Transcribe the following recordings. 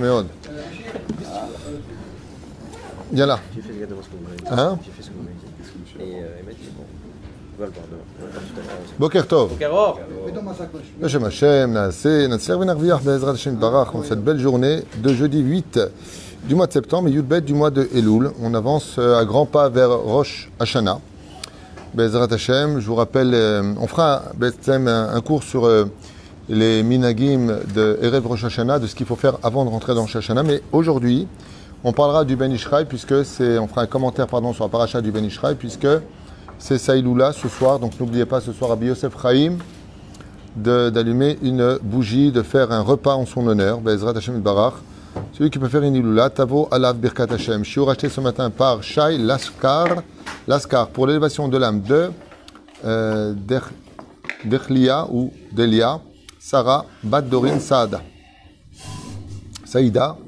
מאוד. יאללה. J'ai fait exactement ce que vous m'avez dit. Hein J'ai fait ce que vous m'avez dit. Et euh, il m'a dit, bon, on va le voir demain. On va le voir tout à l'heure. בוקר טוב. בוקר אור. בשם השם נעשה, נצליח ונרוויח בעזרת השם יתברך en cette belle journée de jeudi 8 du mois de septembre et Yudbet du mois de Elul. On avance euh, à grands pas vers Rosh Hashanah. Bezrat Hashem, je vous rappelle, euh, on fera Bethlehem, un, un cours sur euh, les minagim de Erev Rosh de ce qu'il faut faire avant de rentrer dans Rosh. Mais aujourd'hui, on parlera du Ben Ishraï, puisque c'est, on fera un commentaire pardon, sur la paracha du Ben Ishraï, puisque c'est Saïloula ce soir. Donc n'oubliez pas ce soir à Yosef Chaim d'allumer une bougie, de faire un repas en son honneur. Bezrat Hashem Barach. Celui qui peut faire une Iloula, Tavo Alav Birkat Hashem. Shiur acheté ce matin par Shai Laskar, Laskar pour l'élévation de l'âme de euh, ou Delia, Sarah Bat Dorin Saada. Saïda,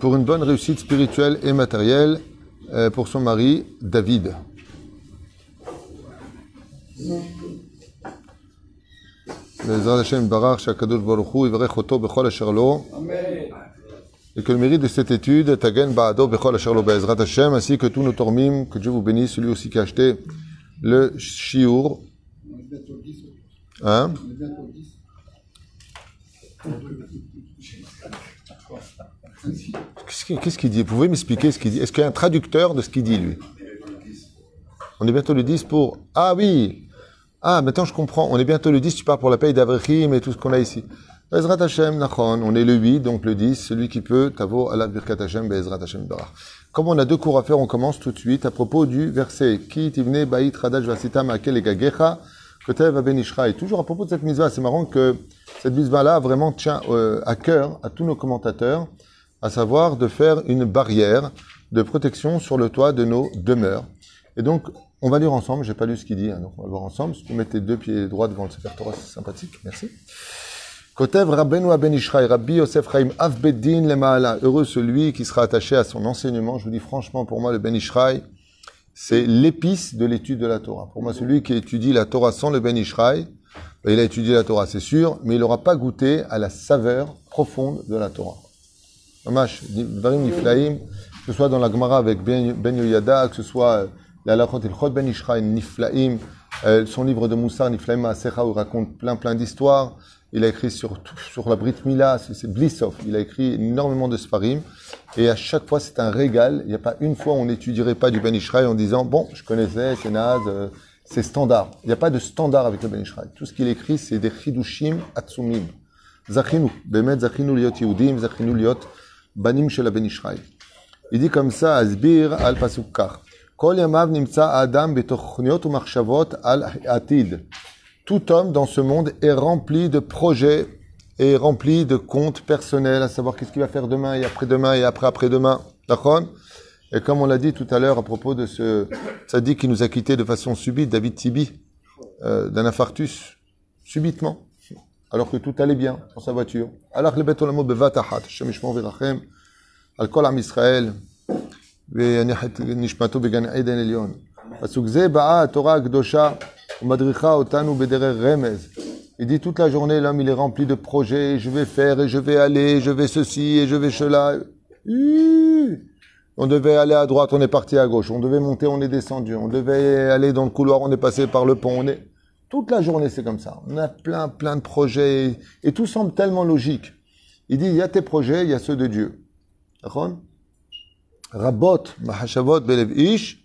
pour une bonne réussite spirituelle et matérielle euh, pour son mari David. Et que le mérite de cette étude, Tagen Baado Bechol Asherlo Bezrat Hashem, ainsi que tous nos tormim, que Dieu vous bénisse, celui aussi qui a acheté le Shiur. Hein? Qu'est-ce qu'il dit? Vous pouvez m'expliquer ce qu'il dit? Est-ce qu'il y a un traducteur de ce qu'il dit, lui? On est bientôt le 10 pour... Ah oui Ah, maintenant je comprends. On est bientôt le 10, tu parles pour la paye d'Avrechim et tout ce qu'on a ici. Bezrat Hashem, Nachon. On est le 8, donc le 10, celui qui peut, Tavo, Allah Birkat Hashem, Bezrat Hashem, Barach. Comme on a deux cours à faire, on commence tout de suite à propos du verset Ki tivne ba'it radash vasitam akel egagecha kotev ben Ishraï. Toujours à propos de cette mitzvah, c'est marrant que cette mitzvah-là vraiment tient euh, à cœur à tous nos commentateurs, à savoir de faire une barrière de protection sur le toit de nos demeures. Et donc, on va lire ensemble, j'ai pas lu ce qu'il dit, hein, donc on va le voir ensemble. Si tu mets tes deux pieds droits devant le Sefer Torah, c'est sympathique, merci. Kotev Rabbeinu Ben Ishraï, Rabbi Yosef Chaim Avbeddin Lemaala. Heureux celui qui sera attaché à son enseignement. Je vous dis franchement, pour moi, le Ben Ishraï, c'est l'épice de l'étude de la Torah. Pour moi, celui qui étudie la Torah sans le Ben Ishraï, ben, il a étudié la Torah, c'est sûr, mais il n'aura pas goûté à la saveur profonde de la Torah. Mamash, Dvarim Niflaim, que ce soit dans la Gemara avec Ben Ben Yoyada, que ce soit euh, la Lachot El Chod Ben Ishraï, Niflaim, euh, son livre de Moussar, Niflaim Maasecha, où il raconte plein plein d'histoires. Il a écrit sur, la Brit Mila, c'est Blissov. Il a écrit énormément de Sfarim. Et à chaque fois, c'est un régal. Il n'y a pas une fois on n'étudierait pas du Ben Ishraï en disant, bon, je connaissais, c'est naze, euh, c'est standard. Il n'y a pas de standard avec le Ben Ishraï. Tout ce qu'il écrit, c'est des chidushim atsumim. Zachinu. Bemet zachinu liot yehudim, zachinu liot banim shel Ben Ishraï. Il dit comme ça, Asbir al pasuk kach. Kol yamav nimtza adam betochniot umachshavot al atid. Tout homme dans ce monde est rempli de projets et rempli de comptes personnels, à savoir qu'est-ce qu'il va faire demain et après-demain et après-après-demain. D'accord Et comme on l'a dit tout à l'heure à propos de ce sadique qui nous a quittés de façon subite, David Tibi, euh, d'un infarctus, subitement, alors que tout allait bien dans sa voiture. Alors le betolamo bevatahat, Hashem yishmor virachem, al kol am Israël, ויניח את נשמתו בגן עדן עליון. פסוק זה באה התורה הקדושה il dit toute la journée, l'homme, il est rempli de projets, je vais faire, et je vais aller, je vais ceci, et je vais cela. On devait aller à droite, on est parti à gauche. On devait monter, on est descendu. On devait aller dans le couloir, on est passé par le pont. On est... Toute la journée, c'est comme ça. On a plein, plein de projets. Et, tout semble tellement logique. Il dit, il y a tes projets, il y a ceux de Dieu. Rabot, mahashavot, belev ish,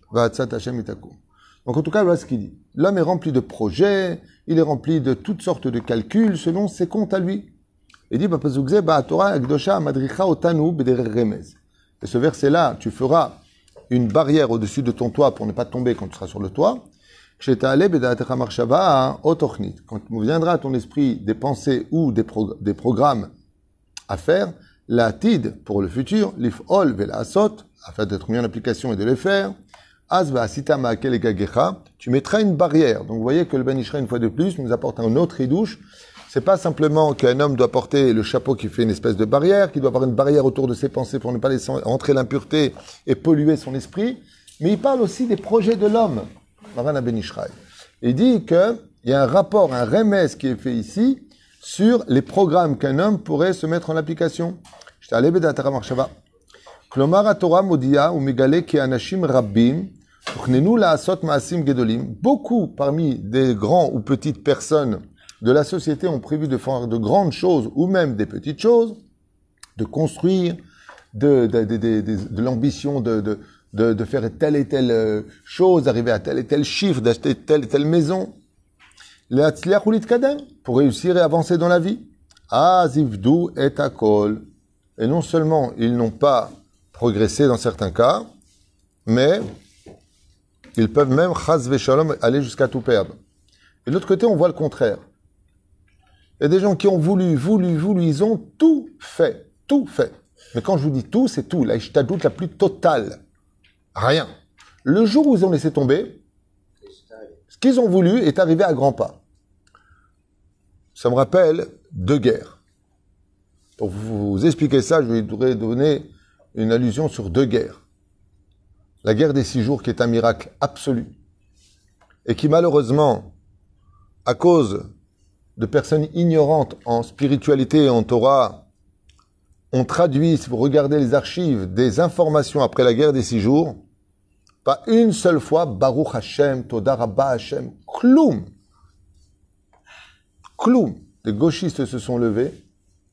donc en tout cas, voilà ce qu'il dit. L'homme est rempli de projets, il est rempli de toutes sortes de calculs selon ses comptes à lui. Il dit. Et ce verset-là, tu feras une barrière au-dessus de ton toit pour ne pas tomber quand tu seras sur le toit. Quand viendra à ton esprit des pensées ou des, prog- des programmes à faire, la tid pour le futur, l'if'ol ve'la'asot, afin d'être mis en application et de les faire, Sitama, tu mettras une barrière. Donc vous voyez que le Benishra, une fois de plus, nous apporte un autre idouche. C'est pas simplement qu'un homme doit porter le chapeau qui fait une espèce de barrière, qu'il doit avoir une barrière autour de ses pensées pour ne pas laisser entrer l'impureté et polluer son esprit, mais il parle aussi des projets de l'homme. Marana Ben Il dit qu'il y a un rapport, un remès qui est fait ici sur les programmes qu'un homme pourrait se mettre en application. Beaucoup parmi des grands ou petites personnes de la société ont prévu de faire de grandes choses ou même des petites choses, de construire de, l'ambition de, faire telle et telle euh, chose, d'arriver à tel et tel chiffre, d'acheter telle et telle maison. Pour réussir et avancer dans la vie. Azivdu et akol. Et non seulement ils n'ont pas progressé dans certains cas, mais ils peuvent même, chas aller jusqu'à tout perdre. Et de l'autre côté, on voit le contraire. Il y a des gens qui ont voulu, voulu, voulu, ils ont tout fait, tout fait. Mais quand je vous dis tout, c'est tout. Là, je t'ajoute la plus totale. Rien. Le jour où ils ont laissé tomber, ce qu'ils ont voulu est arrivé à grands pas. Ça me rappelle deux guerres. Pour vous expliquer ça, je voudrais donner une allusion sur deux guerres. La guerre des six jours qui est un miracle absolu et qui malheureusement, à cause de personnes ignorantes en spiritualité et en Torah, ont traduit, si vous regardez les archives, des informations après la guerre des six jours, pas une seule fois, Baruch Hashem, Toda Rabba Hashem, Kloum. Kloum. Les gauchistes se sont levés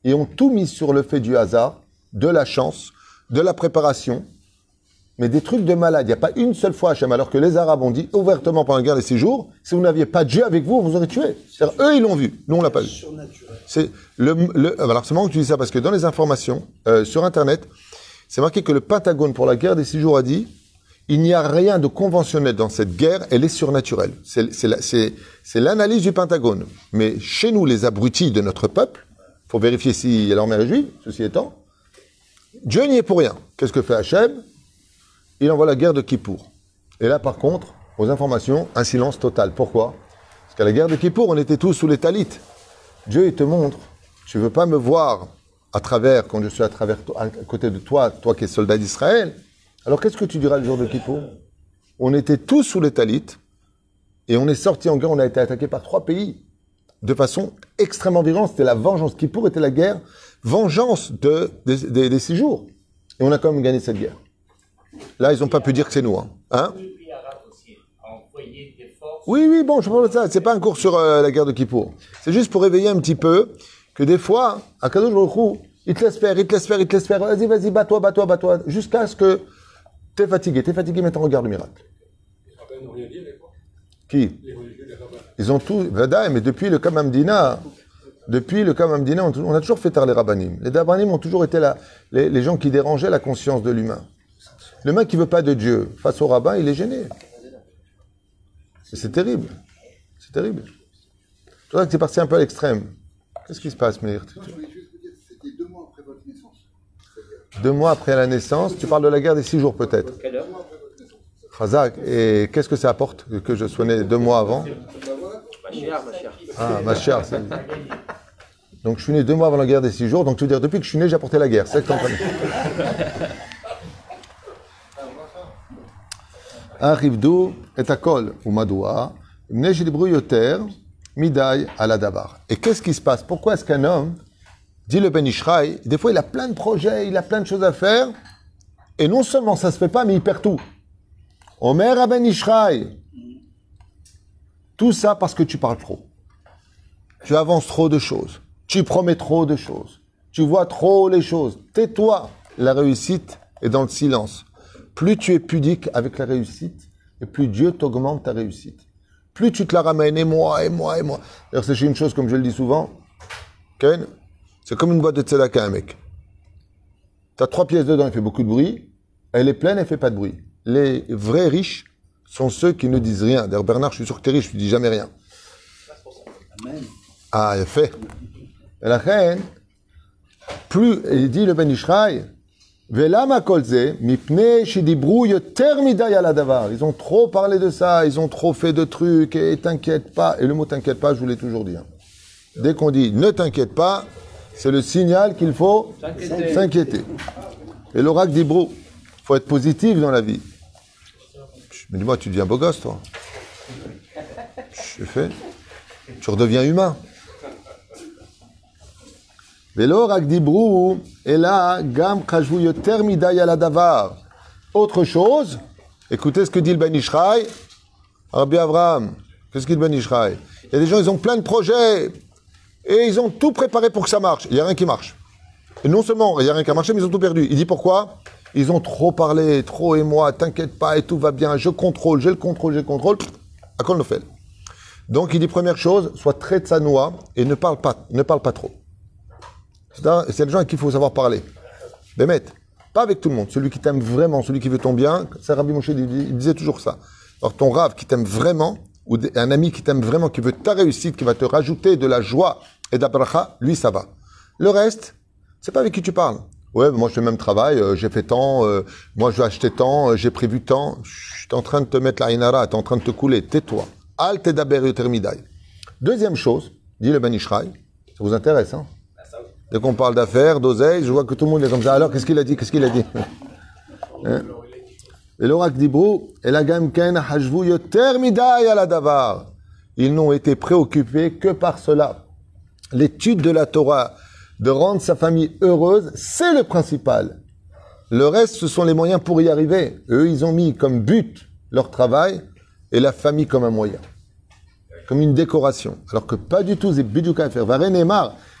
et ont tout mis sur le fait du hasard, de la chance, de la préparation, mais des trucs de malade. Il n'y a pas une seule fois Hachem, alors que les Arabes ont dit ouvertement pendant la guerre des six jours, si vous n'aviez pas Dieu avec vous, on vous aurait tué. C'est-à-dire, eux, ils l'ont vu. Nous, on l'a pas vu. C'est le, le, alors, c'est marrant que tu dis ça parce que dans les informations, euh, sur Internet, c'est marqué que le Pentagone pour la guerre des six jours a dit, il n'y a rien de conventionnel dans cette guerre, elle est surnaturelle. C'est, c'est, la- c'est, c'est l'analyse du Pentagone. Mais chez nous, les abrutis de notre peuple, faut vérifier si leur mère est juive, ceci étant, Dieu n'y est pour rien. Qu'est-ce que fait Hachem? Il envoie la guerre de Kippour. Et là, par contre, aux informations, un silence total. Pourquoi? Parce qu'à la guerre de Kippour, on était tous sous les talites. Dieu, il te montre, tu veux pas me voir à travers, quand je suis à travers à côté de toi, toi qui es soldat d'Israël. Alors qu'est-ce que tu diras le jour de Kippour? On était tous sous les talites et on est sorti en guerre, on a été attaqué par trois pays de façon extrêmement violente. C'était la vengeance. Kippour était la guerre, vengeance de, des, des- des six jours. Et on a quand même gagné cette guerre. Là, ils n'ont pas pu dire que c'est nous. Hein. Hein Le pays arabe aussi a envoyé des forces. oui, oui, bon, je parle de ça. C'est pas un cours sur euh, la guerre de Kippour. C'est juste pour réveiller un petit peu que des fois, à Kadosh Baruch il te laisse faire, il te laisse faire, il te laisse faire. Vas-y, vas-y, bats-toi, bats-toi, bats-toi. Jusqu'à ce que t'es fatigué. T'es fatigué, maintenant regarde le miracle. Qui? Ils ont tout, Vadaï, mais depuis le Kamamdina, depuis le Kamamdina, on, on a toujours fait taire les rabbanim. Les rabbanim ont toujours été là, les, les gens qui dérangeaient la conscience de l'humain. L'humain qui veut pas de Dieu, face au rabbin, il est gêné. Et C'est terrible. C'est terrible. C'est pour ça que c'est parti un peu à l'extrême. Qu'est-ce qui se passe, Meir Non, je voulais juste vous dire, c'était deux mois après votre naissance. Deux mois après la naissance, tu parles de la guerre des six jours peut-être. Quelle heure? Khazak, et qu'est-ce que ça apporte que je sois né deux mois avant? Ma chère, ma chère. Ah, ma chère. c'est- Donc je suis né deux mois avant la guerre des six jours, donc tu veux dire depuis que je suis né, j'ai apporté la guerre. C'est ça que t'es en train de dire. Arrivdou et akol ou madoua, yoter, midai ala davar. Et qu'est-ce qui se passe? Pourquoi est-ce qu'un homme, dit le Ben Ishraï, des fois il a plein de projets, il a plein de choses à faire, et non seulement ça se fait pas, mais il perd tout. Omer à Ben Ishraï, tout ça parce que tu parles trop. Tu avances trop de choses. Tu promets trop de choses. Tu vois trop les choses. Tais-toi. La réussite est dans le silence. Plus tu es pudique avec la réussite, et plus Dieu t'augmente ta réussite. Plus tu te la ramènes, et moi, et moi, et moi. D'ailleurs, c'est une chose, comme je le dis souvent, Ken, c'est comme une boîte de tzedaka, un mec. Tu as trois pièces dedans, il fait beaucoup de bruit. Elle est pleine, elle fait pas de bruit. Les vrais riches sont ceux qui ne disent rien. D'ailleurs, Bernard, je suis sûr que tu es riche, tu dis jamais rien. Ah, il fait. Et la reine, plus, il dit le Ben Ishraï, Ils ont trop parlé de ça, ils ont trop fait de trucs, et t'inquiète pas. Et le mot t'inquiète pas, je vous l'ai toujours dit. hein. Dès qu'on dit ne t'inquiète pas, c'est le signal qu'il faut S'inquiéter. Et l'oracle d'Hébreu, faut être positif dans la vie. Mais dis-moi, tu deviens beau gosse, toi? Je fait. Tu redeviens humain. Autre chose, écoutez ce que dit le Ben Ishraï. Rabbi Abraham, qu'est-ce qu'il dit le Ben Il y a des gens, ils ont plein de projets, et ils ont tout préparé pour que ça marche. Il n'y a rien qui marche. Et non seulement il n'y a rien qui a marché, mais ils ont tout perdu. Il dit pourquoi? Ils ont trop parlé, trop et moi, t'inquiète pas, et tout va bien, je contrôle, j'ai le contrôle, j'ai le contrôle. À quoi le fait Donc il dit première chose, sois très tsanoua et ne parle pas, ne parle pas trop. C'est un- c'est le gens avec qui il faut savoir parler. Bémet, pas avec tout le monde. Celui qui t'aime vraiment, celui qui veut ton bien, c'est Rabbi disait toujours ça. Alors ton rave qui t'aime vraiment, ou un ami qui t'aime vraiment, qui veut ta réussite, qui va te rajouter de la joie et d'Abracha, lui ça va. Le reste, c'est pas avec qui tu parles. Ouais, moi je fais le même travail, euh, j'ai fait tant, euh, moi je vais acheter tant, euh, j'ai prévu tant. Je suis en train de te mettre la inara, t'es en train de te couler, tais-toi. Al termidai. Deuxième chose, dit le Ben Ishraï, ça vous intéresse, hein? Dès qu'on parle d'affaires, d'oseille, je vois que tout le monde est comme ça. Alors, qu'est-ce qu'il a dit? Qu'est-ce qu'il a dit? Hein? Et l'orak d'Ibrou. Ils n'ont été préoccupés que par cela. L'étude de la Torah, de rendre sa famille heureuse, c'est le principal. Le reste, ce sont les moyens pour y arriver. Eux, ils ont mis comme but leur travail et la famille comme un moyen. Comme une décoration. Alors que pas du tout, c'est biduka faire.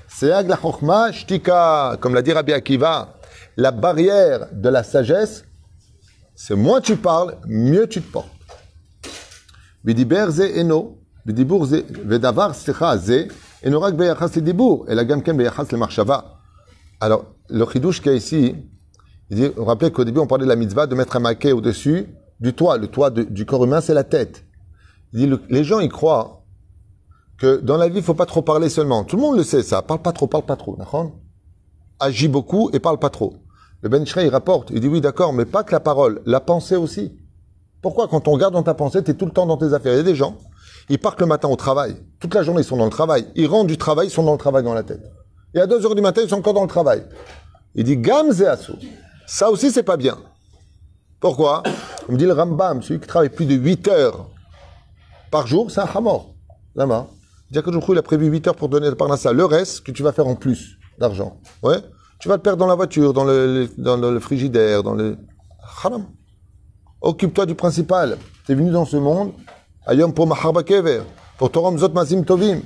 C'est la chokma shtika. Comme l'a dit Rabbi Akiva, la barrière de la sagesse, c'est moins tu parles, mieux tu te portes. Eno, vedavar slicha ze, eno rak beyachas le le. Alors, le chidouche qu'il y a ici, il dit, vous rappelez qu'au début, on parlait de la mitzvah de mettre un maquet au-dessus du toit. Le toit du corps humain, c'est la tête. Les gens, ils croient que dans la vie, il faut pas trop parler seulement. Tout le monde le sait, ça. Parle pas trop, parle pas trop. Agis beaucoup et parle pas trop. Le Ben Ishraï, il rapporte, il dit, oui, d'accord, mais pas que la parole, la pensée aussi. Pourquoi? Quand on regarde dans ta pensée, tu es tout le temps dans tes affaires Il y a des gens, ils partent le matin au travail. Toute la journée, ils sont dans le travail. Ils rentrent du travail, ils sont dans le travail dans la tête. Et à 2 heures du matin, ils sont encore dans le travail. Il dit Gamze Asso. Ça aussi, c'est pas bien. Pourquoi? Il me dit le Rambam, celui qui travaille plus de 8 heures par jour, c'est un hamor. Lama. Que il a prévu 8 heures pour donner le parnassa. Le reste, que tu vas faire en plus d'argent. Ouais. Tu vas le perdre dans la voiture, dans le, dans le frigidaire, dans le. Haram. Occupe-toi du principal. Tu es venu dans ce monde, ayom pour maharba kever, pour torom zot mazim tovim.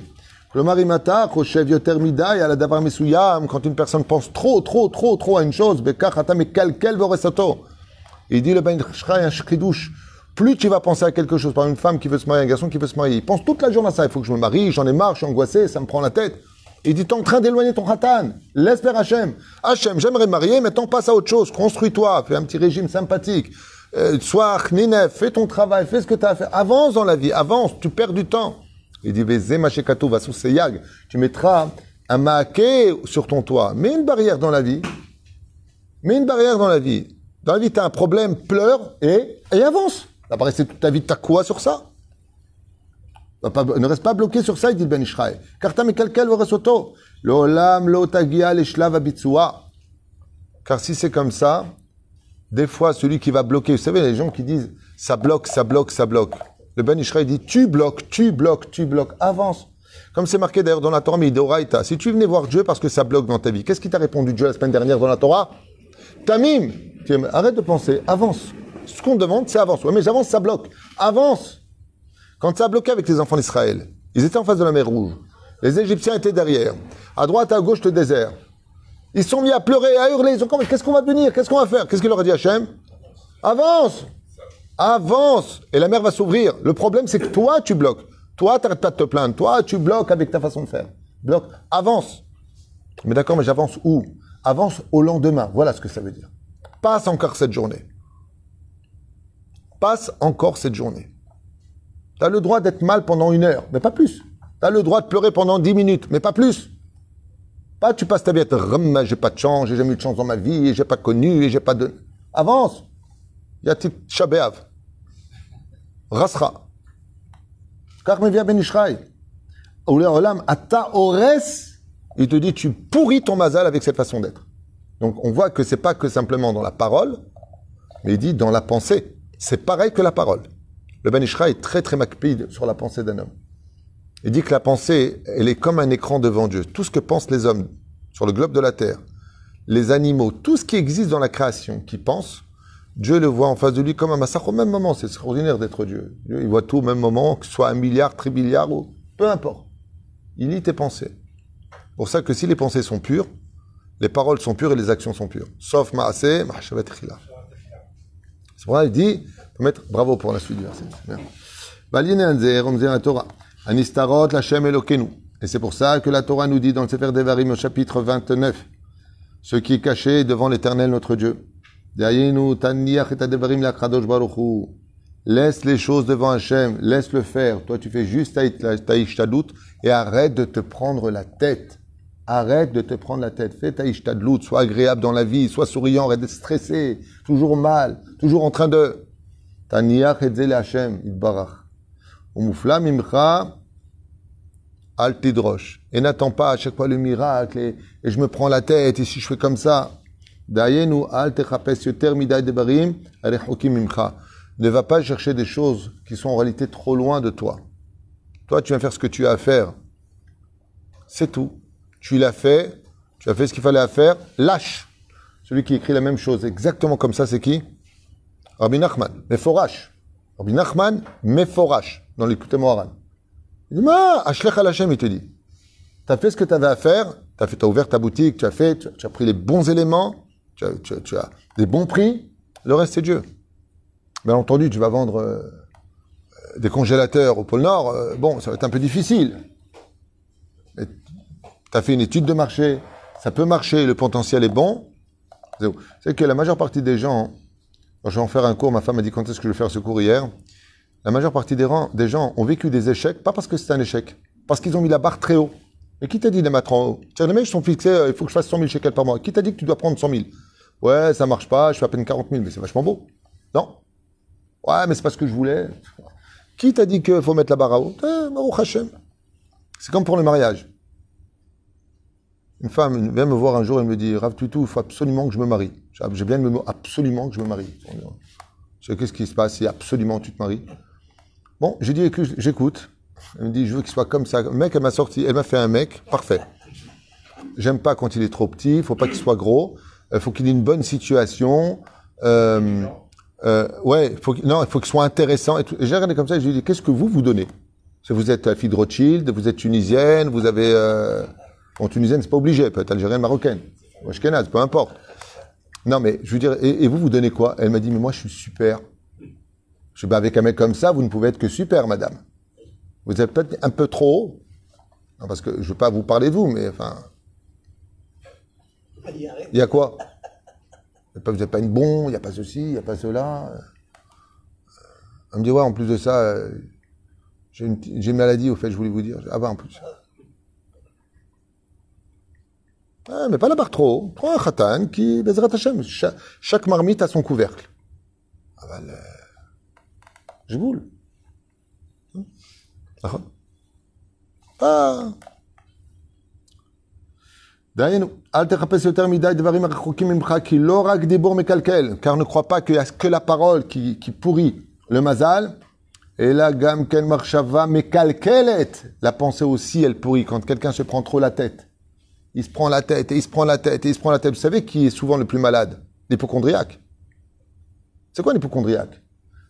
Le marimata, yoter midai, mesuyam, quand une personne pense trop, trop, trop, trop à une chose, bekach atam kalkel voresato. Il dit le Ben Ishraï, un. Plus tu vas penser à quelque chose, par une femme qui veut se marier, un garçon qui veut se marier, il pense toute la journée à ça. Il faut que je me marie, j'en ai marre, je suis angoissé, ça me prend la tête. Il dit, t'es en train d'éloigner ton khatan. Laisse faire Hachem. Hachem, j'aimerais me marier, maintenant passe à autre chose. Construis-toi, fais un petit régime sympathique. Euh, sois ninef, fais ton travail, fais ce que tu as à faire. Avance dans la vie, avance, tu perds du temps. Il dit. Tu mettras un maquet sur ton toit. Mets une barrière dans la vie. Mets une barrière dans la vie. Dans la vie, tu un problème, pleure et avance. Va pas rester toute ta vie, quoi sur ça? Ne reste pas bloqué sur ça, il dit Ben Ishraï. Car. L'olam. Car si c'est comme ça, des fois, celui qui va bloquer, vous savez, les gens qui disent ça bloque, ça bloque, ça bloque. Le Ben Ishraï dit tu bloques, tu bloques, tu bloques, avance. Comme c'est marqué d'ailleurs dans la Torah, mais Doraita. Si tu venais voir Dieu parce que ça bloque dans ta vie, qu'est-ce qui t'a répondu Dieu la semaine dernière dans la Torah? Tamim Arrête de penser, avance. Ce qu'on demande, c'est avance. Ouais, mais j'avance, ça bloque. Avance Quand ça a bloqué avec les enfants d'Israël, ils étaient en face de la mer Rouge. Les Égyptiens étaient derrière. À droite, à gauche, le désert. Ils sont mis à pleurer, à hurler. Ils ont dit, qu'est-ce qu'on va devenir? Qu'est-ce qu'on va faire? Qu'est-ce qu'il leur a dit Hachem? Avance Avance Et la mer va s'ouvrir. Le problème, c'est que toi, tu bloques. Toi, t'arrêtes pas de te plaindre. Toi, tu bloques avec ta façon de faire. Bloque. Avance. Mais d'accord, mais j'avance où? Avance au lendemain. Voilà ce que ça veut dire. Passe encore cette journée. Passe encore cette journée. Tu as le droit d'être mal pendant une heure, mais pas plus. Tu as le droit de pleurer pendant dix minutes, mais pas plus. Pas tu passes ta vie à te j'ai pas de chance, j'ai jamais eu de chance dans ma vie, j'ai pas connu, j'ai pas de. Avance. Yatit Shabeav. Rasra. Car me vient Ben Ishraï. Olam, Ata Ores, il te dit, tu pourris ton mazal avec cette façon d'être. Donc on voit que c'est pas que simplement dans la parole, mais il dit dans la pensée. C'est pareil que la parole. Le Ben Ishra est très très macpide sur la pensée d'un homme. Il dit que la pensée, elle est comme un écran devant Dieu. Tout ce que pensent les hommes sur le globe de la terre, les animaux, tout ce qui existe dans la création, qui pense, Dieu le voit en face de lui comme un massacre au même moment. C'est extraordinaire d'être Dieu. Il voit tout au même moment, que ce soit un milliard, trilliard ou peu importe. Il lit tes pensées. Pour ça que si les pensées sont pures, les paroles sont pures et les actions sont pures. Sauf Maaseh, Mahashavet Chila. C'est pour ça qu'il dit, faut mettre bravo pour la suite du verset. Et c'est pour ça que la Torah nous dit dans le Sefer Devarim au chapitre 29, ce qui est caché devant l'éternel notre Dieu. Laisse les choses devant Hachem, laisse le faire. Toi, tu fais juste ta et arrête de te prendre la tête. Arrête de te prendre la tête. Fais ta sois agréable dans la vie, sois souriant, arrête d'être stressé, toujours mal, toujours en train de. Taniach et zel Hachem, itbarach. Umufla mimcha al tidrosh. Et n'attends pas à chaque fois le miracle et, et je me prends la tête et si je fais comme ça. Dayenu al techapes yoter midai debarim arechokim mimcha. Ne va pas chercher des choses qui sont en réalité trop loin de toi. Toi, tu viens faire ce que tu as à faire. C'est tout. Tu l'as fait, tu as fait ce qu'il fallait à faire, lâche. Celui qui écrit la même chose exactement comme ça, c'est qui? Rabbi Nachman, Meforash. Rabbi Nachman, Meforash, dans l'écoute Moharan. Il dit, Ma, Ashlech al Hashem, il te dit. Tu as fait ce que tu avais à faire, tu as, fait, ouvert ta boutique, tu as fait, tu, as pris les bons éléments, tu as, tu as, des bons prix, le reste c'est Dieu. Bien entendu, tu vas vendre euh, des congélateurs au pôle Nord, euh, bon, ça va être un peu difficile. Mais tu as fait une étude de marché, ça peut marcher, le potentiel est bon. C'est que la majeure partie des gens, je vais en faire un cours, ma femme m'a dit quand est-ce que je vais faire ce cours hier, la majeure partie des, rangs, des gens ont vécu des échecs, pas parce que c'est un échec, parce qu'ils ont mis la barre très haut. Et qui t'a dit de les mettre en haut? Tiens, les mecs sont fixés, euh, il faut que je fasse 100 000 shekels par mois. Qui t'a dit que tu dois prendre 100 000 Ouais, ça marche pas, je fais à peine 40 000, mais c'est vachement beau. Non? Ouais, mais c'est pas ce que je voulais. Qui t'a dit qu'il faut mettre la barre à haut? Eh. C'est comme pour le mariage. Une femme vient me voir un jour et me dit Rav Tutu, il faut absolument que je me marie. J'ai bien le mot absolument que je me marie. Qu'est-ce qui se passe si absolument tu te maries? Bon, j'ai dit écoute, j'écoute. Elle me dit je veux qu'il soit comme ça. Le mec, elle m'a sorti, elle m'a fait un mec parfait. J'aime pas quand il est trop petit, il faut pas qu'il soit gros, il faut qu'il ait une bonne situation. Euh, euh, ouais, qu'il- non, il faut qu'il soit intéressant. Et j'ai regardé comme ça et je lui ai dit, qu'est-ce que vous, vous donnez? Vous êtes la fille de Rothschild, vous êtes tunisienne, vous avez... Euh... Bon, tunisienne, c'est pas obligé, peut être algérienne, marocaine. Ou peu importe. Non, mais je veux dire, et, vous, vous donnez quoi? Elle m'a dit, mais moi, je suis super. Je dis, avec un mec comme ça, vous ne pouvez être que super, madame. Vous êtes peut-être un peu trop haut. Non, parce que je veux pas vous parler de vous, mais enfin... Il y a quoi? Vous n'êtes pas une bombe, il n'y a pas ceci, il n'y a pas cela. Elle me dit, ouais, en plus de ça, euh, j'ai une, une maladie, au fait, je voulais vous dire. Ah bah, en plus. Ah, mais pas la barre trop haut. Prends un khatan qui, Bezrat Hashem, cha- chaque marmite a son couvercle. Ah bah, le... je boule. Ah. Ah. דהיינו, אל תחפש יותר מדי דברים הרחוקים ממך, כי לא רק דיבור מקלקל, car ne crois pas qu'il y a que la parole qui, qui pourrit le mazal, אלא גם כן מחשבה מקלקלת. La pensée aussi, elle pourrit quand quelqu'un se prend trop la tête. il se prend la tête, et il se prend la tête, et il se prend la tête. Vous savez qui est souvent le plus malade? L'hypochondriaque. C'est quoi l'hypochondriaque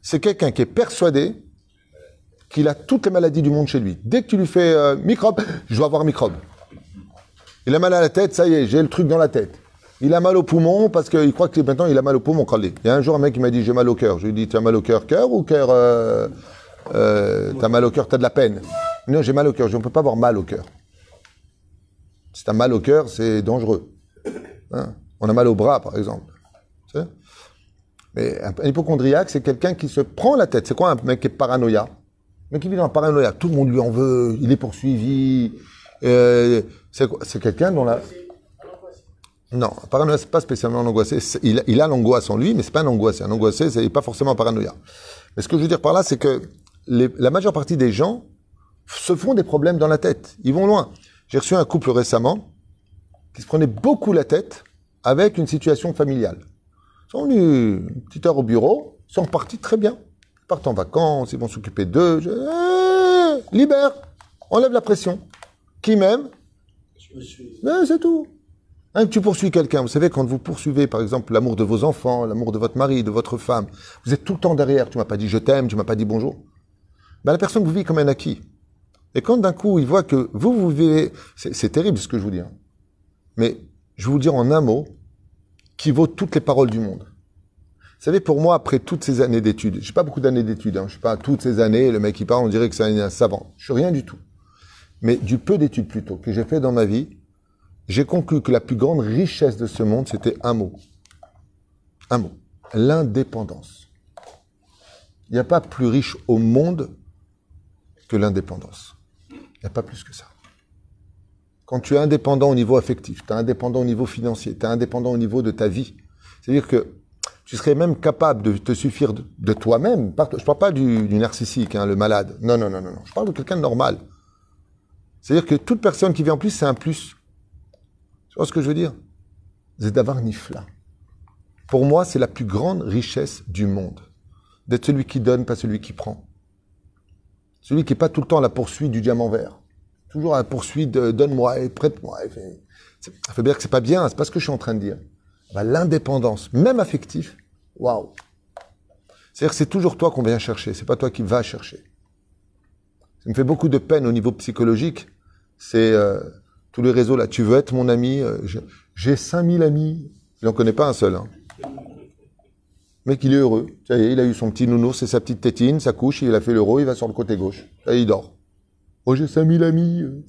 C'est quelqu'un qui est persuadé qu'il a toutes les maladies du monde chez lui. Dès que tu lui fais euh, microbe, je dois avoir microbe. Il a mal à la tête, ça y est, j'ai le truc dans la tête. Il a mal au poumon parce qu'il croit que maintenant il a mal au poumon. Il y a un jour un mec qui m'a dit j'ai mal au cœur. Je lui ai dit tu as mal au cœur, cœur ou cœur euh, euh, T'as mal au cœur, t'as de la peine? Non, j'ai mal au cœur. Je ne peux pas avoir mal au cœur. Si t'as mal au cœur, c'est dangereux. Hein? On a mal au bras, par exemple. Mais un, hypochondriaque, c'est quelqu'un qui se prend la tête. C'est quoi un mec qui est paranoïa mec qui vit dans la paranoïa. Tout le monde lui en veut. Il est poursuivi. Euh, c'est quelqu'un dont la... Non, paranoïa, c'est pas spécialement un angoissé. C'est- Il, il a l'angoisse en lui, mais c'est pas un angoissé. Un angoissé, c'est pas forcément paranoïa. Mais ce que je veux dire par là, c'est que la majeure partie des gens se font des problèmes dans la tête. Ils vont loin. J'ai reçu un couple récemment qui se prenait beaucoup la tête avec une situation familiale. Ils sont venus une petite heure au bureau, ils sont repartis très bien. Ils partent en vacances, ils vont s'occuper d'eux. Je- Eh, libère, enlève la pression. Qui m'aime? Je me suis. mais c'est tout. Hein, tu poursuis quelqu'un. Vous savez, quand vous poursuivez, par exemple, l'amour de vos enfants, l'amour de votre mari, de votre femme, vous êtes tout le temps derrière. Tu m'as pas dit je t'aime, tu m'as pas dit bonjour. Ben, la personne vous vit comme un acquis. Et quand d'un coup, il voit que vous, vous vivez, c'est terrible ce que je vous dis. hein. Mais je vais vous dire en un mot, qui vaut toutes les paroles du monde. Vous savez, pour moi, après toutes ces années d'études, j'ai pas beaucoup d'années d'études, hein, je sais pas, toutes ces années, le mec qui parle, on dirait que c'est un, un savant. Je suis rien du tout. Mais du peu d'études plutôt que j'ai fait dans ma vie, j'ai conclu que la plus grande richesse de ce monde, c'était un mot. Un mot. L'indépendance. Il n'y a pas plus riche au monde que l'indépendance. Il n'y a pas plus que ça. Quand tu es indépendant au niveau affectif, tu es indépendant au niveau financier, tu es indépendant au niveau de ta vie, c'est-à-dire que tu serais même capable de te suffire de, toi-même. Je ne parle pas du, narcissique, hein, le malade. Non, non, non, non, non. Je parle de quelqu'un de normal. C'est-à-dire que toute personne qui vit en plus, c'est un plus. Tu vois ce que je veux dire? C'est d'avoir nifla. Pour moi, c'est la plus grande richesse du monde. D'être celui qui donne, pas celui qui prend. Celui qui n'est pas tout le temps à la poursuite du diamant vert. Toujours à la poursuite de donne-moi et prête-moi. Ça fait bien que c'est pas bien, c'est pas ce que je suis en train de dire. Bah, L'indépendance, même affectif, waouh. C'est-à-dire que c'est toujours toi qu'on vient chercher, c'est pas toi qui vas chercher. Ça me fait beaucoup de peine au niveau psychologique. C'est euh, tous les réseaux là. Tu veux être mon ami euh, J'ai 5000 amis. Il n'en connaît pas un seul. Hein mec, il est heureux. Ça y est, il a eu son petit nounours et sa petite tétine, sa couche, il a fait l'euro, il va sur le côté gauche. Ça il dort. Oh, j'ai 5000 amis. Euh.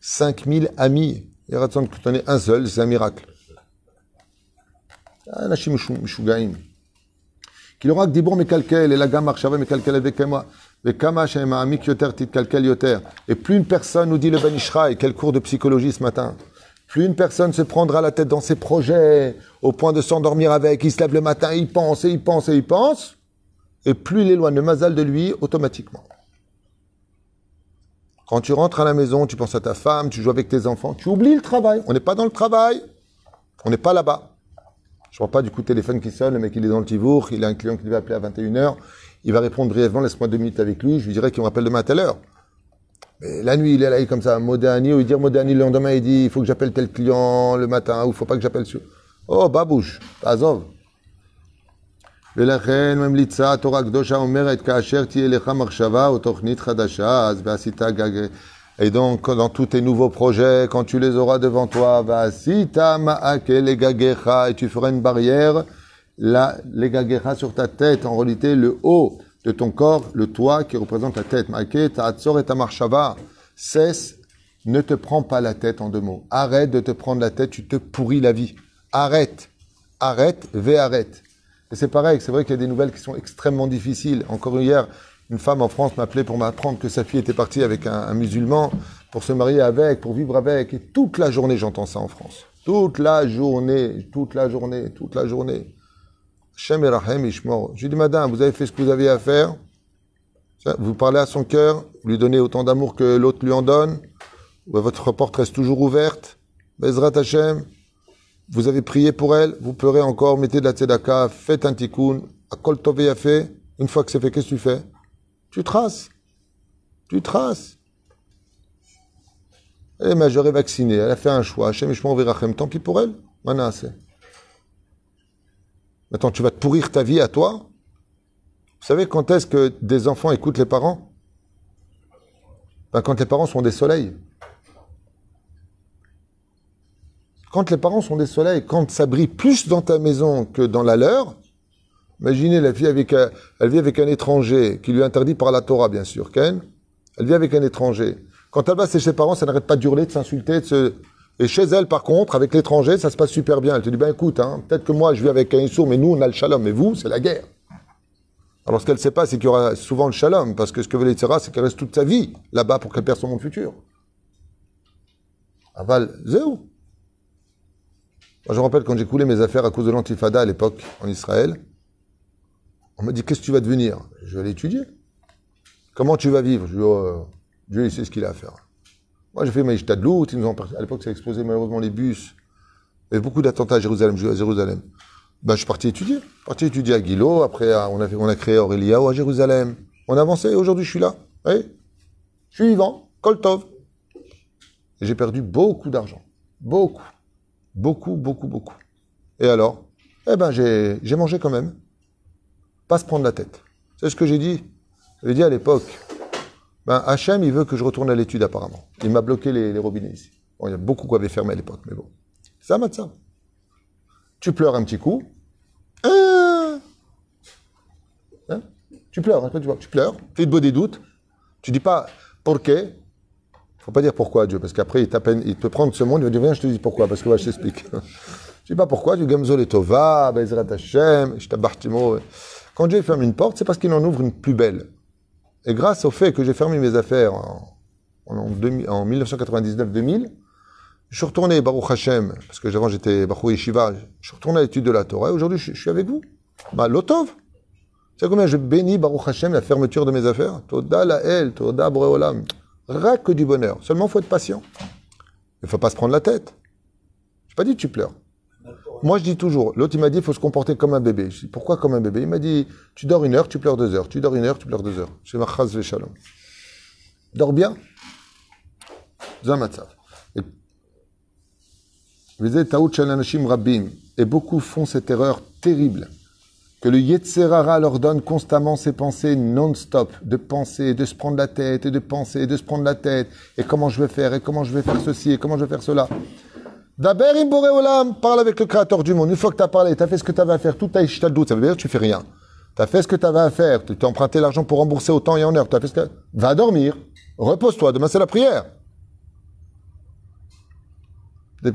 5000 amis. Il va que tu en aies un seul, c'est un miracle. Ah, Qu'il aura que des bons mécalquels, et la gamme marchava mécalquel avec moi. Et plus une personne nous dit le Ben Ishraï, quel cours de psychologie ce matin plus une personne se prendra la tête dans ses projets, au point de s'endormir avec, il se lève le matin, il pense et il pense et il pense, et plus il éloigne le mazal de lui automatiquement. Quand tu rentres à la maison, tu penses à ta femme, tu joues avec tes enfants, tu oublies le travail. On n'est pas dans le travail. On n'est pas là-bas. Je ne parle pas du coup de téléphone qui sonne, le mec il est dans le tivour, il a un client qui va appeler à 21h, il va répondre brièvement, laisse-moi deux minutes avec lui, je lui dirai qu'il me rappelle demain à telle heure. Mais la nuit, il est là, il est comme ça, Modani, ou il dit Modani le lendemain, il dit, il faut que j'appelle tel client le matin, ou il faut pas que j'appelle sur. Oh, babouche, azov. ולכן ממליצה התורה הקדושה אומרת, כאשר תהיה לך מחשבה או תוכנית חדשה, אז ועשית גג... Et donc, dans tous tes nouveaux projets, quand tu les auras devant toi, vasita ma'ake legagecha, et tu feras une barrière, la legagecha sur ta tête, en réalité, le haut de ton corps, le toit qui représente la tête. Et. Cesse, ne te prends pas la tête en deux mots. Arrête de te prendre la tête, tu te pourris la vie. Arrête. Arrête, ve arrête. Et c'est pareil, c'est vrai qu'il y a des nouvelles qui sont extrêmement difficiles. Encore hier, une femme en France m'appelait pour m'apprendre que sa fille était partie avec un musulman pour se marier avec, pour vivre avec. Et toute la journée, j'entends ça en France. Toute la journée, toute la journée, toute la journée. Shem Ishmor. J'ai dit, madame, vous avez fait ce que vous aviez à faire. Vous parlez à son cœur, lui donnez autant d'amour que l'autre lui en donne. Votre porte reste toujours ouverte. Vous avez prié pour elle, vous pleurez encore, mettez de la tzedaka, faites un tikkun, akol fait. Une fois que c'est fait, qu'est-ce que tu fais? Tu traces. Tu traces. Elle est majeure et vaccinée, elle a fait un choix. Hashem Yishmor Virachem, tant pis pour elle. Mana assez. Maintenant, tu vas te pourrir ta vie à toi. Vous savez quand est-ce que des enfants écoutent les parents? Ben, Quand les parents sont des soleils. Quand les parents sont des soleils, quand ça brille plus dans ta maison que dans la leur, imaginez la fille avec elle vit avec un étranger qui lui est interdit par la Torah, bien sûr, Ken. Elle vit avec un étranger. Quand elle va chez ses parents, ça n'arrête pas d'hurler, de s'insulter, de se... Et chez elle, par contre, avec l'étranger, ça se passe super bien. Elle te dit, ben écoute, hein, peut-être que moi, je vis avec un sourd, mais nous, on a le shalom. Mais vous, c'est la guerre. Alors, ce qu'elle ne sait pas, c'est qu'il y aura souvent le shalom, parce que ce que veut l'Etzera, c'est qu'elle reste toute sa vie là-bas pour qu'elle perde son monde futur. Aval, zéro. Moi, je me rappelle quand j'ai coulé mes affaires à cause de l'antifada à l'époque en Israël. On m'a dit, qu'est-ce que tu vas devenir? Je vais aller étudier. Comment tu vas vivre? Je dis, oh, Dieu, il sait ce qu'il a à faire. Moi, j'ai fait ma Ishtadlout, ils nous ont, à l'époque, ça a explosé malheureusement les bus. Il y avait beaucoup d'attentats à Jérusalem, à Jérusalem. Ben, je suis parti étudier. Parti étudier à Guilo, après, on a, fait, on a créé Auréliao à Jérusalem. On a avancé, et aujourd'hui, je suis là. Oui. Je suis vivant, Koltov. J'ai perdu beaucoup d'argent. Beaucoup. Beaucoup, beaucoup, beaucoup. Et alors? Eh ben, j'ai mangé quand même. Pas se prendre la tête. C'est ce que j'ai dit. J'ai dit à l'époque, ben, Hachem, il veut que je retourne à l'étude apparemment. Il m'a bloqué les, robinets ici. Bon, il y a beaucoup qui avaient fermé à l'époque, mais bon. C'est un matin. Tu pleures un petit coup. Ah Hein? Tu pleures, hein, tu, vois, tu pleures, de beau des doutes. Tu dis pas pourquoi. Faut pas dire pourquoi Dieu, parce qu'après il, il te prend ce monde, il va dire viens, je te dis pourquoi, parce que ouais, je t'explique. tu dis pas pourquoi, tu gamzol et tova, bezrat Hashem, je. Quand Dieu ferme une porte, c'est parce qu'il en ouvre une plus belle. Et grâce au fait que j'ai fermé mes affaires en, en, 2000 en 1999-2000, je suis retourné Baruch Hashem, parce que avant j'étais Baruch Yeshiva, je suis retourné à l'étude de la Torah, et aujourd'hui je, suis avec vous. Bah, l'otov. Tu sais combien je bénis Baruch Hashem la fermeture de mes affaires? Toda la el, Toda Boreolam. Rien que du bonheur. Seulement, faut être patient. Il faut pas se prendre la tête. Je pas dit tu pleures moi, je dis toujours, l'autre, il m'a dit, il faut se comporter comme un bébé. Je dis, pourquoi comme un bébé? Il m'a dit, tu dors une heure, tu pleures deux heures. Tu dors une heure, tu pleures deux heures. Chez Machaz Veshalom. Dors bien? Zamatzav. Et beaucoup font cette erreur terrible que le Yetzerara leur donne constamment ses pensées non-stop, de penser, de se prendre la tête, et de penser, de se prendre la tête, et comment je vais faire, et comment je vais faire ceci, et comment je vais faire cela? Daber im Boré Olam, parle avec le créateur du monde. Une fois que tu as parlé, tu as fait ce que tu avais à faire, tout a doute, ça veut dire que tu fais rien. Tu as fait ce que tu avais à faire, tu t'es emprunté l'argent pour rembourser au temps et en heure, tu as fait ce que... Va dormir, repose-toi, demain c'est la prière. Des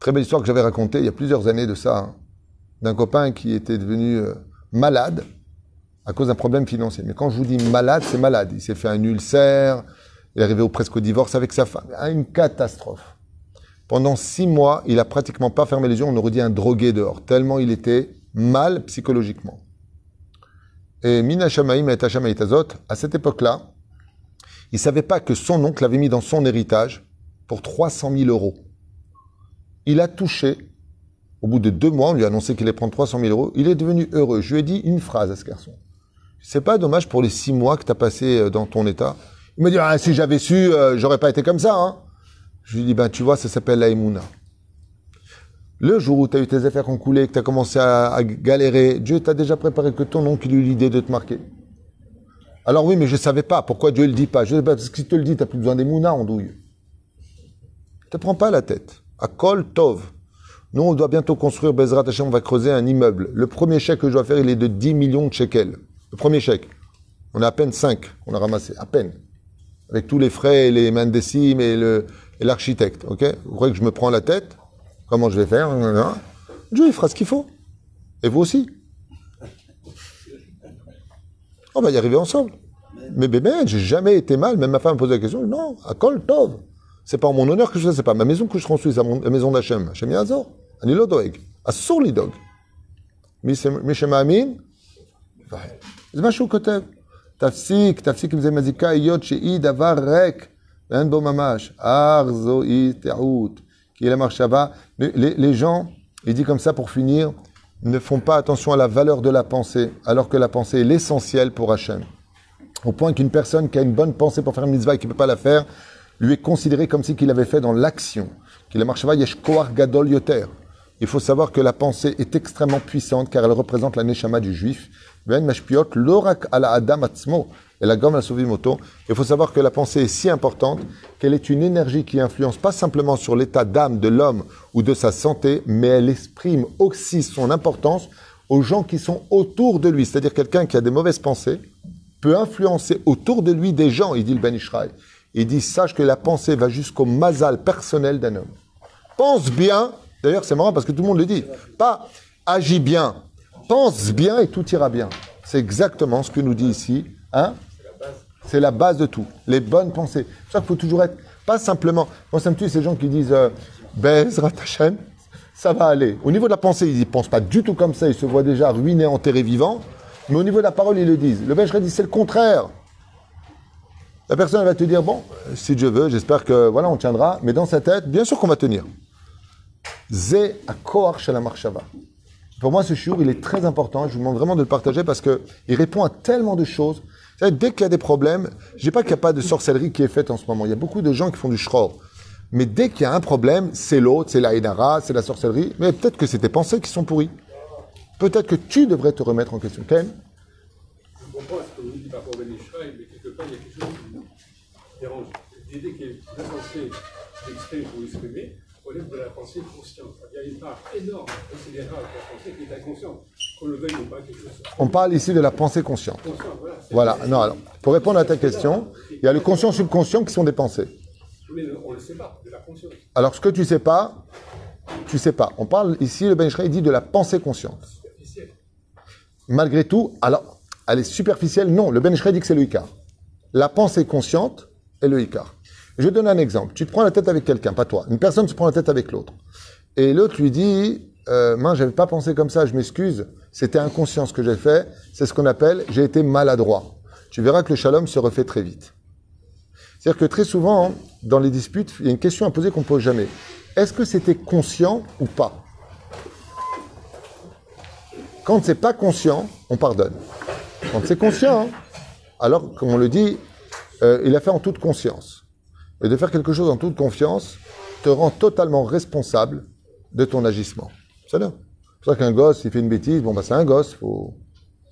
très belle histoire que j'avais racontée il y a plusieurs années de ça, hein, d'un copain qui était devenu euh, malade à cause d'un problème financier. Mais quand je vous dis malade, c'est malade. Il s'est fait un ulcère, il est arrivé au, presque au divorce avec sa femme. Ah, Une catastrophe. Pendant six mois, il a pratiquement pas fermé les yeux. On aurait dit un drogué dehors, tellement il était mal psychologiquement. Et Mina Shamaim et Hashamaït Azot, à cette époque-là, il savait pas que son oncle l'avait mis dans son héritage pour 300 000 euros. Il a touché, au bout de deux mois, on lui a annoncé qu'il allait prendre 300 000 euros. Il est devenu heureux. Je lui ai dit une phrase à ce garçon. C'est pas dommage pour les six mois que tu as passé euh, dans ton état. Il m'a dit, ah, si j'avais su, euh, j'aurais pas été comme ça. Hein. Je lui dit, ben, tu vois, ça s'appelle la Emouna. Le jour où tu as eu tes affaires qui ont coulé, que tu as commencé à, galérer, Dieu t'a déjà préparé que ton oncle il a eu l'idée de te marquer. Alors oui, mais je savais pas. Pourquoi Dieu le dit pas Je parce que si te le dit, t'as plus besoin des Mouna en douille. Te prends pas la tête. À Kol Tov. Nous, on doit bientôt construire Bezrat Hashem, on va creuser un immeuble. Le premier chèque que je dois faire, il est de 10 millions de shekels. Le premier chèque. On a à peine 5 qu'on a ramassé. À peine avec tous les frais et les mains et l'architecte. Vous croyez que je me prends la tête? Comment je vais faire? Dieu, il fera ce qu'il faut. Et vous aussi. On va y arriver ensemble. Mais bébé, j'ai jamais été mal. Même ma femme me posait la question. Non, à Kol Tov. C'est pas en mon honneur que je fais, c'est pas ma maison que je construis, c'est la maison d'Hachem. Hachem Yazor. Anilodoeg. Assour lidog. Mishem Amin. C'est ma. זה מה שהוא כותב. תפסיק, תפסיק עם זה מזיקה, היות שהיא דבר ריק, ואין בו ממש. אך זוהי טעות. כי למחשבה, les, les- les gens, il dit comme ça pour finir, ne font pas attention à la valeur de la pensée, alors que la pensée est l'essentiel pour Hachem. Au point qu'une personne qui a une bonne pensée pour faire une mitzvah et qui ne peut pas la faire, lui est considéré comme si qu'il avait fait dans l'action. Qu'il a marché yesh koach gadol yoter. Il faut savoir que la pensée est extrêmement puissante car elle représente la neshama du juif. il faut savoir que la pensée est si importante qu'elle est une énergie qui influence pas simplement sur l'état d'âme de l'homme ou de sa santé, mais elle exprime aussi son importance aux gens qui sont autour de lui. C'est-à-dire quelqu'un qui a des mauvaises pensées peut influencer autour de lui des gens, il dit le Ben Ishraï. Il dit, sache que la pensée va jusqu'au mazal personnel d'un homme. Pense bien, d'ailleurs c'est marrant parce que tout le monde le dit, pas agis bien, pense bien et tout ira bien. C'est exactement ce que nous dit ici, hein C'est la base de tout, les bonnes pensées. C'est ça qu'il faut toujours être, pas simplement, moi ça me tue ces gens qui disent, euh, Bezrat ça va aller. Au niveau de la pensée, ils n'y pensent pas du tout comme ça, ils se voient déjà ruinés, enterrés vivants, mais au niveau de la parole, ils le disent. Le Bechelet dit, c'est le contraire. La personne va te dire, bon, si Dieu veut, j'espère que, voilà, on tiendra, mais dans sa tête, bien sûr qu'on va tenir. Koach Shel Marshava. Pour moi, ce shiur, il est très important. Je vous demande vraiment de le partager parce que il répond à tellement de choses. Dès qu'il y a des problèmes, je dis pas qu'il n'y a pas de sorcellerie qui est faite en ce moment. Il y a beaucoup de gens qui font du shror. Mais dès qu'il y a un problème, c'est l'autre, c'est la Inara, c'est la sorcellerie. Mais peut-être que c'est tes pensées qui sont pourries. Peut-être que tu devrais te remettre en question. Ken Je comprends ce que par rapport au mais quelque part, il y a quelque chose qui dérange. L'idée qui est exprimer relève de la pensée consciente. Il y a une part énorme, considérable de la pensée qui est inconsciente. Qu'on le veuille ou pas, quelque chose On parle ici de la pensée consciente. conscient. Voilà. Non, alors, pour répondre à ta question, il y a le conscient subconscient qui sont des pensées. Mais on ne le sait pas, de la conscience. Alors, ce que tu sais pas, tu sais pas. On parle ici, le Ben dit de la pensée consciente. Malgré tout, alors, elle est superficielle Non, le Ben dit que c'est le Icar. La pensée consciente est le Icar. Je donne un exemple. Tu te prends la tête avec quelqu'un, pas toi. Une personne se prend la tête avec l'autre. Et l'autre lui dit, euh, moi, j'avais pas pensé comme ça, je m'excuse. C'était inconscient ce que j'ai fait. C'est ce qu'on appelle, j'ai été maladroit. Tu verras que le shalom se refait très vite. C'est-à-dire que très souvent, dans les disputes, il y a une question à poser qu'on ne pose jamais. Est-ce que c'était conscient ou pas? Quand c'est pas conscient, on pardonne. Quand c'est conscient, hein, alors, comme on le dit, euh, il a fait en toute conscience. Et de faire quelque chose en toute confiance te rend totalement responsable de ton agissement. C'est là. C'est ça qu'un gosse, il fait une bêtise, bon, bah, c'est un gosse, faut.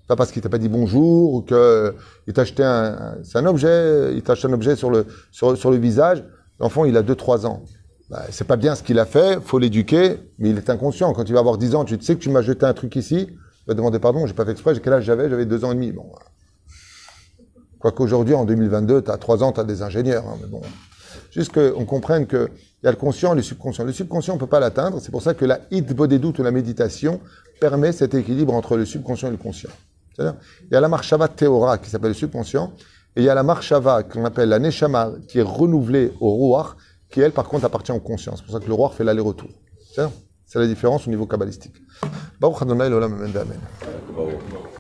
Pas parce qu'il t'a pas dit bonjour ou que il t'a acheté un, c'est un objet, il t'a acheté un objet sur le, sur, le visage. L'enfant, il a 2-3 ans. Bah, c'est pas bien ce qu'il a fait, faut l'éduquer, mais il est inconscient. Quand il va avoir 10 ans, tu sais que tu m'as jeté un truc ici, il va demander pardon, j'ai pas fait exprès, quel âge j'avais? J'avais 2 ans et demi. Bon. Quoique aujourd'hui, en 2022, tu as 3 ans, tu as des ingénieurs. hein, mais bon. Juste qu'on comprenne qu'il y a le conscient et le subconscient. Le subconscient, on ne peut pas l'atteindre. C'est pour ça que la hit doute ou la méditation permet cet équilibre entre le subconscient et le conscient. Il y a la marshava Théora qui s'appelle le subconscient, et il y a la marshava qu'on appelle la neshama qui est renouvelée au ruach, qui elle, par contre, appartient au conscient. C'est pour ça que le ruach fait l'aller-retour. C'est la différence au niveau kabbalistique.